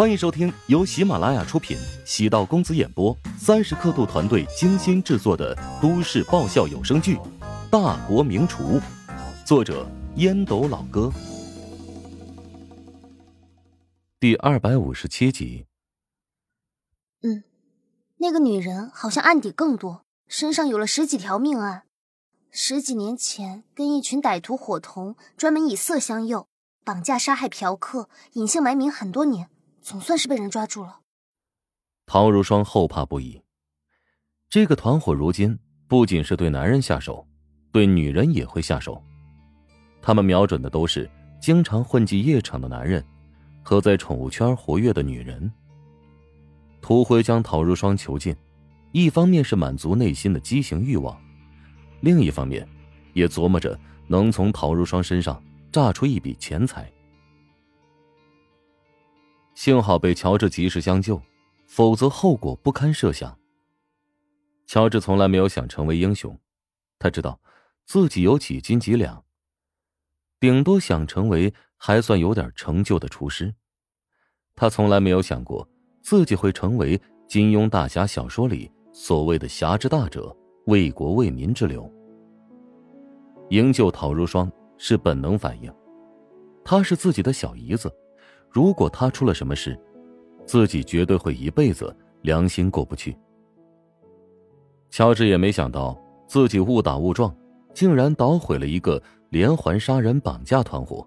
欢迎收听由喜马拉雅出品、喜道公子演播、三十刻度团队精心制作的都市爆笑有声剧《大国名厨》，作者烟斗老哥，第二百五十七集。嗯，那个女人好像案底更多，身上有了十几条命案。十几年前跟一群歹徒伙同，专门以色相诱，绑架杀害嫖客，隐姓埋名很多年。总算是被人抓住了。陶如霜后怕不已。这个团伙如今不仅是对男人下手，对女人也会下手。他们瞄准的都是经常混迹夜场的男人和在宠物圈活跃的女人。涂辉将陶如霜囚禁，一方面是满足内心的畸形欲望，另一方面，也琢磨着能从陶如霜身上榨出一笔钱财。幸好被乔治及时相救，否则后果不堪设想。乔治从来没有想成为英雄，他知道自己有几斤几两，顶多想成为还算有点成就的厨师。他从来没有想过自己会成为金庸大侠小说里所谓的侠之大者，为国为民之流。营救陶如霜是本能反应，她是自己的小姨子。如果他出了什么事，自己绝对会一辈子良心过不去。乔治也没想到自己误打误撞，竟然捣毁了一个连环杀人绑架团伙。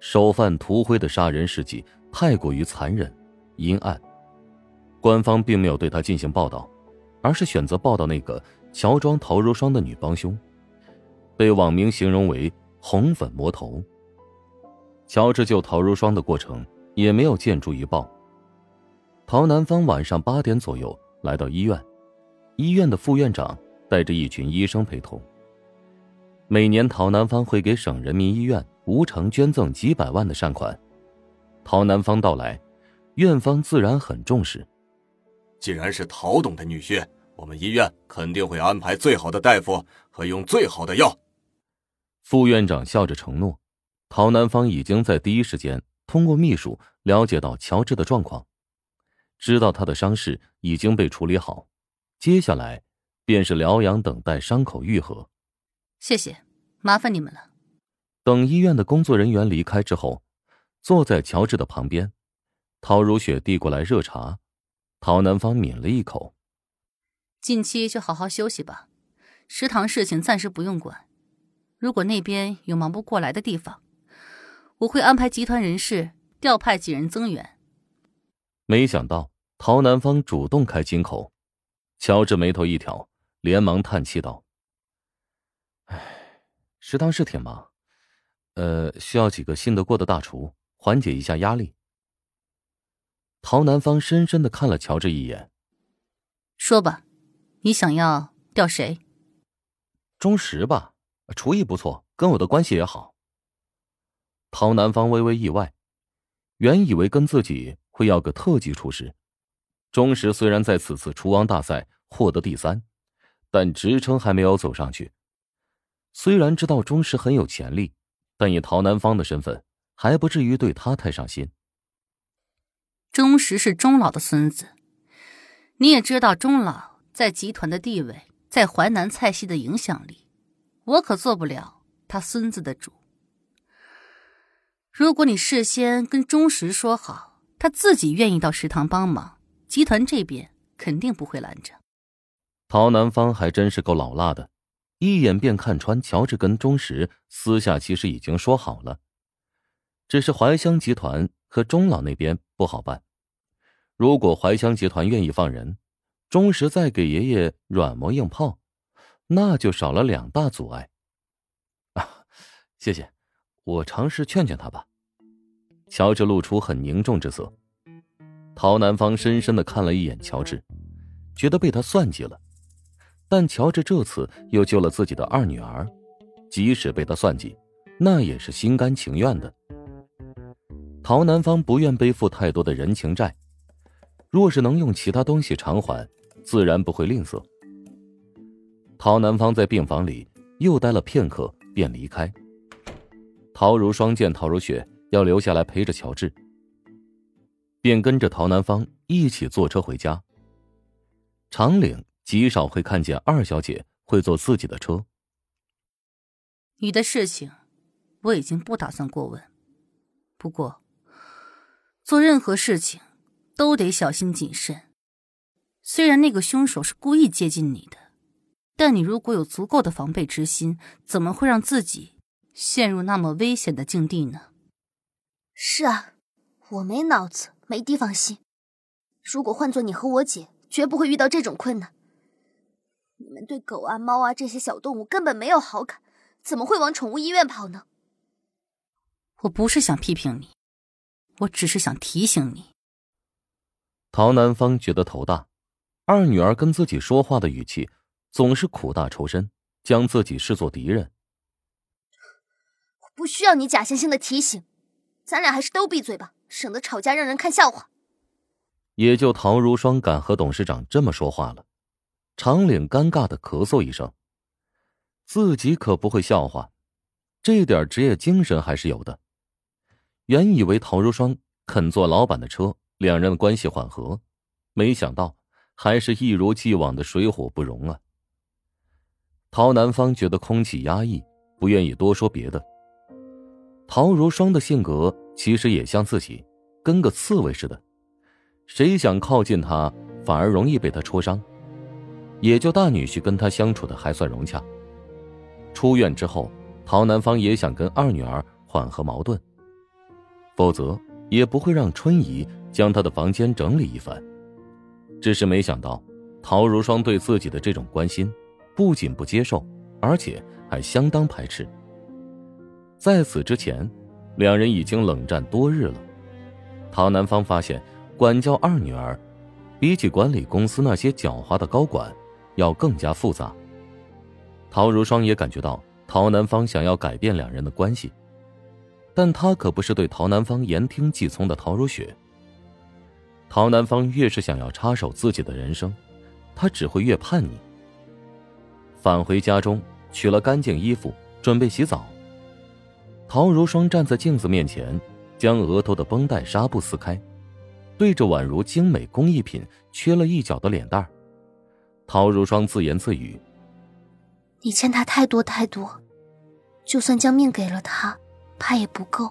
首犯涂辉的杀人事迹太过于残忍、阴暗，官方并没有对他进行报道，而是选择报道那个乔装陶如霜的女帮凶，被网民形容为“红粉魔头”。乔治救陶如霜的过程也没有见诸于报。陶南方晚上八点左右来到医院，医院的副院长带着一群医生陪同。每年陶南方会给省人民医院无偿捐赠几百万的善款，陶南方到来，院方自然很重视。既然是陶董的女婿，我们医院肯定会安排最好的大夫和用最好的药。副院长笑着承诺。陶南方已经在第一时间通过秘书了解到乔治的状况，知道他的伤势已经被处理好，接下来便是疗养，等待伤口愈合。谢谢，麻烦你们了。等医院的工作人员离开之后，坐在乔治的旁边，陶如雪递过来热茶，陶南方抿了一口。近期就好好休息吧，食堂事情暂时不用管，如果那边有忙不过来的地方。我会安排集团人事调派几人增援。没想到陶南方主动开金口，乔治眉头一挑，连忙叹气道：“唉，食堂是挺忙，呃，需要几个信得过的大厨缓解一下压力。”陶南方深深的看了乔治一眼，说吧，你想要调谁？钟石吧，厨艺不错，跟我的关系也好。陶南方微微意外，原以为跟自己会要个特级厨师。钟石虽然在此次厨王大赛获得第三，但职称还没有走上去。虽然知道钟石很有潜力，但以陶南方的身份，还不至于对他太上心。钟石是钟老的孙子，你也知道钟老在集团的地位，在淮南菜系的影响力，我可做不了他孙子的主。如果你事先跟钟石说好，他自己愿意到食堂帮忙，集团这边肯定不会拦着。陶南方还真是够老辣的，一眼便看穿乔治跟钟石私下其实已经说好了，只是怀香集团和钟老那边不好办。如果怀香集团愿意放人，钟石再给爷爷软磨硬泡，那就少了两大阻碍。啊，谢谢，我尝试劝劝他吧。乔治露出很凝重之色，陶南方深深的看了一眼乔治，觉得被他算计了。但乔治这次又救了自己的二女儿，即使被他算计，那也是心甘情愿的。陶南方不愿背负太多的人情债，若是能用其他东西偿还，自然不会吝啬。陶南方在病房里又待了片刻，便离开。陶如霜见陶如雪。要留下来陪着乔治。便跟着陶南方一起坐车回家。长岭极少会看见二小姐会坐自己的车。你的事情，我已经不打算过问。不过，做任何事情都得小心谨慎。虽然那个凶手是故意接近你的，但你如果有足够的防备之心，怎么会让自己陷入那么危险的境地呢？是啊，我没脑子，没地方信。如果换做你和我姐，绝不会遇到这种困难。你们对狗啊、猫啊这些小动物根本没有好感。怎么会往宠物医院跑呢？我不是想批评你，我只是想提醒你。陶南方觉得头大，二女儿跟自己说话的语气总是苦大仇深，将自己视作敌人。我不需要你假惺惺的提醒，咱俩还是都闭嘴吧，省得吵架让人看笑话。也就陶如霜敢和董事长这么说话了。长岭尴尬的咳嗽一声。自己可不会笑话，这点职业精神还是有的。原以为陶如霜肯坐老板的车，两人的关系缓和，没想到还是一如既往的水火不容啊。陶南方觉得空气压抑，不愿意多说别的。陶如霜的性格其实也像自己，跟个刺猬似的，谁想靠近他，反而容易被他戳伤。也就大女婿跟他相处的还算融洽。出院之后，陶南方也想跟二女儿缓和矛盾，否则也不会让春姨将他的房间整理一番。只是没想到，陶如霜对自己的这种关心，不仅不接受，而且还相当排斥。在此之前，两人已经冷战多日了。陶南方发现，管教二女儿，比起管理公司那些狡猾的高管，要更加复杂。陶如霜也感觉到陶南方想要改变两人的关系，但他可不是对陶南方言听计从的陶如雪。陶南方越是想要插手自己的人生，他只会越叛逆。返回家中，取了干净衣服，准备洗澡。陶如霜站在镜子面前，将额头的绷带纱布撕开，对着宛如精美工艺品缺了一角的脸蛋陶如霜自言自语。你欠他太多太多，就算将命给了他，怕也不够。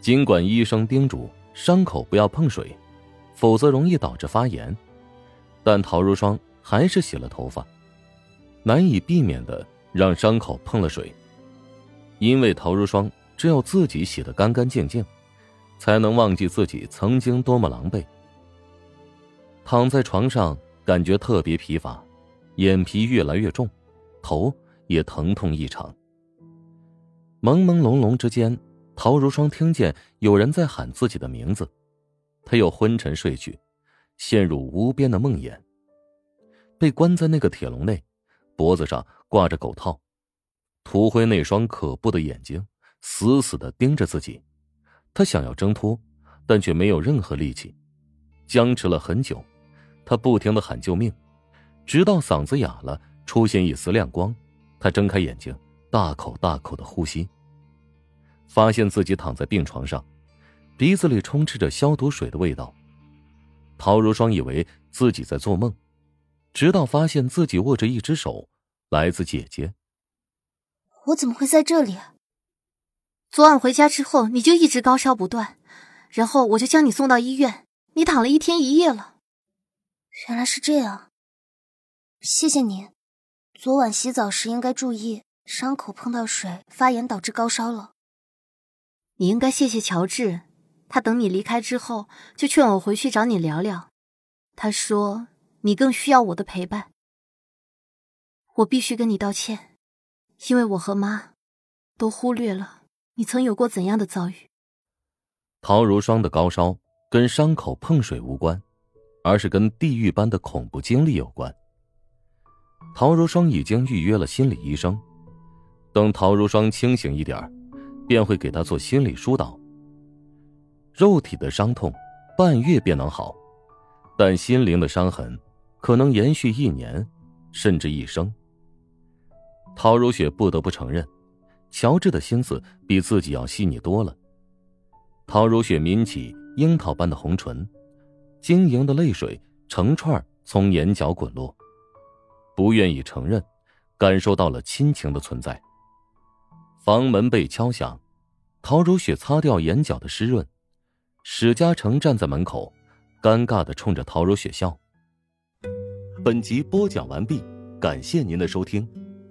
尽管医生叮嘱伤口不要碰水，否则容易导致发炎，但陶如霜还是洗了头发，难以避免的让伤口碰了水。因为陶如霜只有自己洗得干干净净，才能忘记自己曾经多么狼狈。躺在床上，感觉特别疲乏，眼皮越来越重。头也疼痛异常。朦朦胧胧之间，陶如霜听见有人在喊自己的名字，他又昏沉睡去，陷入无边的梦魇。被关在那个铁笼内，脖子上挂着狗套，涂灰那双可怖的眼睛死死的盯着自己。他想要挣脱，但却没有任何力气，僵持了很久。他不停的喊救命，直到嗓子哑了。出现一丝亮光，他睁开眼睛，大口大口的呼吸。发现自己躺在病床上，鼻子里充斥着消毒水的味道。陶如霜以为自己在做梦，直到发现自己握着一只手，来自姐姐。我怎么会在这里？昨晚回家之后，你就一直高烧不断，然后我就将你送到医院，你躺了一天一夜了。原来是这样，谢谢你。昨晚洗澡时应该注意，伤口碰到水发炎导致高烧了。你应该谢谢乔治，他等你离开之后就劝我回去找你聊聊。他说你更需要我的陪伴。我必须跟你道歉，因为我和妈都忽略了你曾有过怎样的遭遇。陶如霜的高烧跟伤口碰水无关，而是跟地狱般的恐怖经历有关。陶如霜已经预约了心理医生，等陶如霜清醒一点便会给他做心理疏导。肉体的伤痛半月便能好，但心灵的伤痕可能延续一年，甚至一生。陶如雪不得不承认，乔治的心思比自己要细腻多了。陶如雪抿起樱桃般的红唇，晶莹的泪水成串从眼角滚落，不愿意承认，感受到了亲情的存在。房门被敲响，陶如雪擦掉眼角的湿润，史嘉诚站在门口，尴尬的冲着陶如雪笑。本集播讲完毕，感谢您的收听。